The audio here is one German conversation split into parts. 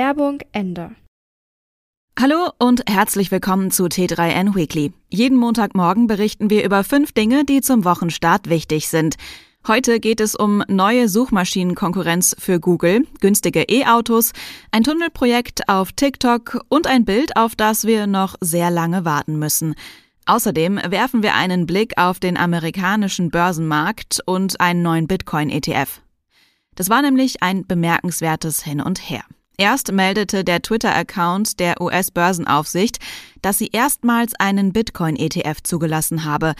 Werbung Ende. Hallo und herzlich willkommen zu T3N Weekly. Jeden Montagmorgen berichten wir über fünf Dinge, die zum Wochenstart wichtig sind. Heute geht es um neue Suchmaschinenkonkurrenz für Google, günstige E-Autos, ein Tunnelprojekt auf TikTok und ein Bild, auf das wir noch sehr lange warten müssen. Außerdem werfen wir einen Blick auf den amerikanischen Börsenmarkt und einen neuen Bitcoin-ETF. Das war nämlich ein bemerkenswertes Hin und Her. Erst meldete der Twitter-Account der US-Börsenaufsicht, dass sie erstmals einen Bitcoin-ETF zugelassen habe.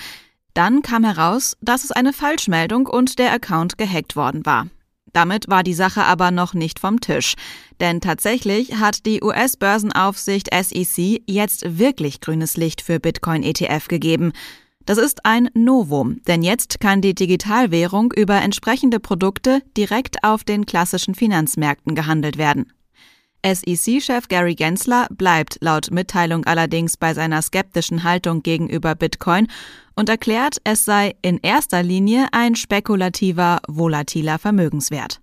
Dann kam heraus, dass es eine Falschmeldung und der Account gehackt worden war. Damit war die Sache aber noch nicht vom Tisch. Denn tatsächlich hat die US-Börsenaufsicht SEC jetzt wirklich grünes Licht für Bitcoin-ETF gegeben. Das ist ein Novum, denn jetzt kann die Digitalwährung über entsprechende Produkte direkt auf den klassischen Finanzmärkten gehandelt werden. SEC-Chef Gary Gensler bleibt laut Mitteilung allerdings bei seiner skeptischen Haltung gegenüber Bitcoin und erklärt, es sei in erster Linie ein spekulativer, volatiler Vermögenswert.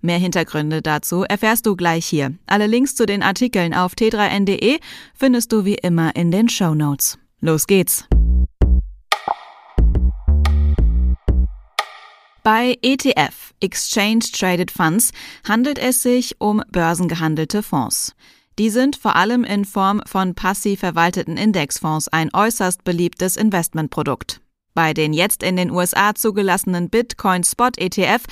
Mehr Hintergründe dazu erfährst du gleich hier. Alle Links zu den Artikeln auf t3n.de findest du wie immer in den Show Notes. Los geht's! Bei ETF, Exchange Traded Funds, handelt es sich um börsengehandelte Fonds. Die sind vor allem in Form von passiv verwalteten Indexfonds ein äußerst beliebtes Investmentprodukt. Bei den jetzt in den USA zugelassenen Bitcoin Spot ETF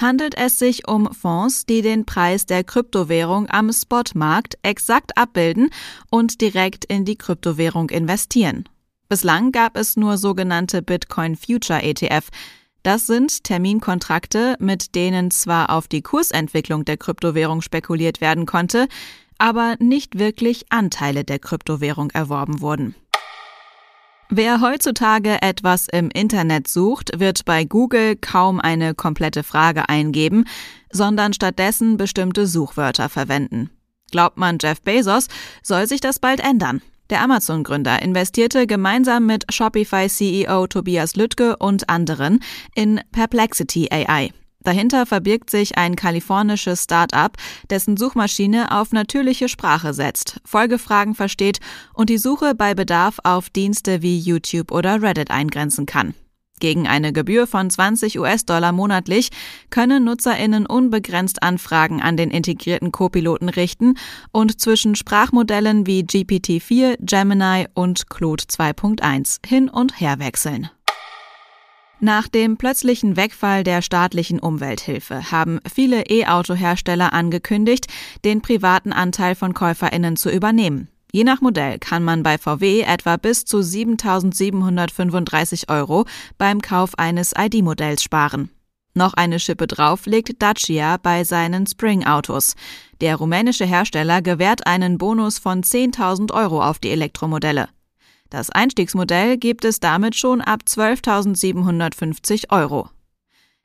handelt es sich um Fonds, die den Preis der Kryptowährung am Spotmarkt exakt abbilden und direkt in die Kryptowährung investieren. Bislang gab es nur sogenannte Bitcoin Future ETF, das sind Terminkontrakte, mit denen zwar auf die Kursentwicklung der Kryptowährung spekuliert werden konnte, aber nicht wirklich Anteile der Kryptowährung erworben wurden. Wer heutzutage etwas im Internet sucht, wird bei Google kaum eine komplette Frage eingeben, sondern stattdessen bestimmte Suchwörter verwenden. Glaubt man Jeff Bezos, soll sich das bald ändern. Der Amazon-Gründer investierte gemeinsam mit Shopify-CEO Tobias Lüttke und anderen in Perplexity AI. Dahinter verbirgt sich ein kalifornisches Start-up, dessen Suchmaschine auf natürliche Sprache setzt, Folgefragen versteht und die Suche bei Bedarf auf Dienste wie YouTube oder Reddit eingrenzen kann. Gegen eine Gebühr von 20 US-Dollar monatlich können NutzerInnen unbegrenzt Anfragen an den integrierten Co-Piloten richten und zwischen Sprachmodellen wie GPT-4, Gemini und Claude 2.1 hin und her wechseln. Nach dem plötzlichen Wegfall der staatlichen Umwelthilfe haben viele E-Auto-Hersteller angekündigt, den privaten Anteil von KäuferInnen zu übernehmen. Je nach Modell kann man bei VW etwa bis zu 7.735 Euro beim Kauf eines ID-Modells sparen. Noch eine Schippe drauf legt Dacia bei seinen Spring-Autos. Der rumänische Hersteller gewährt einen Bonus von 10.000 Euro auf die Elektromodelle. Das Einstiegsmodell gibt es damit schon ab 12.750 Euro.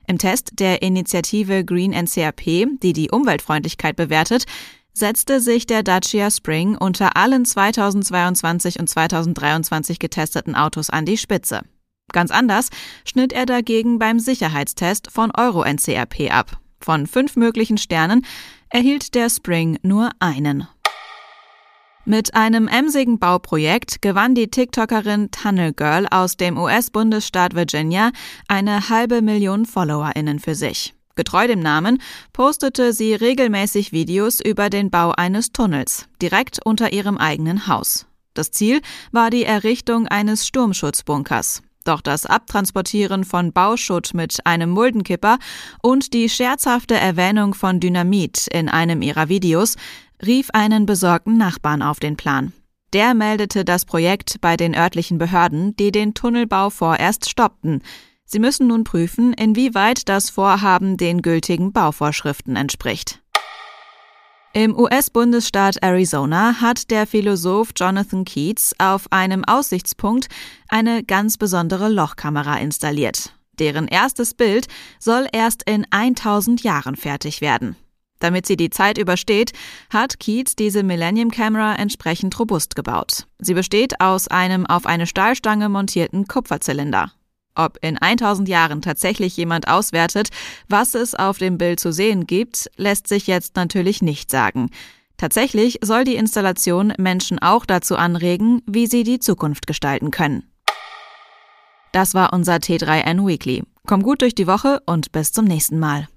Im Test der Initiative Green NCRP, die die Umweltfreundlichkeit bewertet, setzte sich der Dacia Spring unter allen 2022 und 2023 getesteten Autos an die Spitze. Ganz anders schnitt er dagegen beim Sicherheitstest von Euro NCRP ab. Von fünf möglichen Sternen erhielt der Spring nur einen. Mit einem emsigen Bauprojekt gewann die TikTokerin Tunnel Girl aus dem US-Bundesstaat Virginia eine halbe Million FollowerInnen für sich. Getreu dem Namen postete sie regelmäßig Videos über den Bau eines Tunnels, direkt unter ihrem eigenen Haus. Das Ziel war die Errichtung eines Sturmschutzbunkers. Doch das Abtransportieren von Bauschutt mit einem Muldenkipper und die scherzhafte Erwähnung von Dynamit in einem ihrer Videos rief einen besorgten Nachbarn auf den Plan. Der meldete das Projekt bei den örtlichen Behörden, die den Tunnelbau vorerst stoppten. Sie müssen nun prüfen, inwieweit das Vorhaben den gültigen Bauvorschriften entspricht. Im US-Bundesstaat Arizona hat der Philosoph Jonathan Keats auf einem Aussichtspunkt eine ganz besondere Lochkamera installiert. Deren erstes Bild soll erst in 1000 Jahren fertig werden. Damit sie die Zeit übersteht, hat Keats diese Millennium Camera entsprechend robust gebaut. Sie besteht aus einem auf eine Stahlstange montierten Kupferzylinder. Ob in 1000 Jahren tatsächlich jemand auswertet, was es auf dem Bild zu sehen gibt, lässt sich jetzt natürlich nicht sagen. Tatsächlich soll die Installation Menschen auch dazu anregen, wie sie die Zukunft gestalten können. Das war unser T3N Weekly. Komm gut durch die Woche und bis zum nächsten Mal.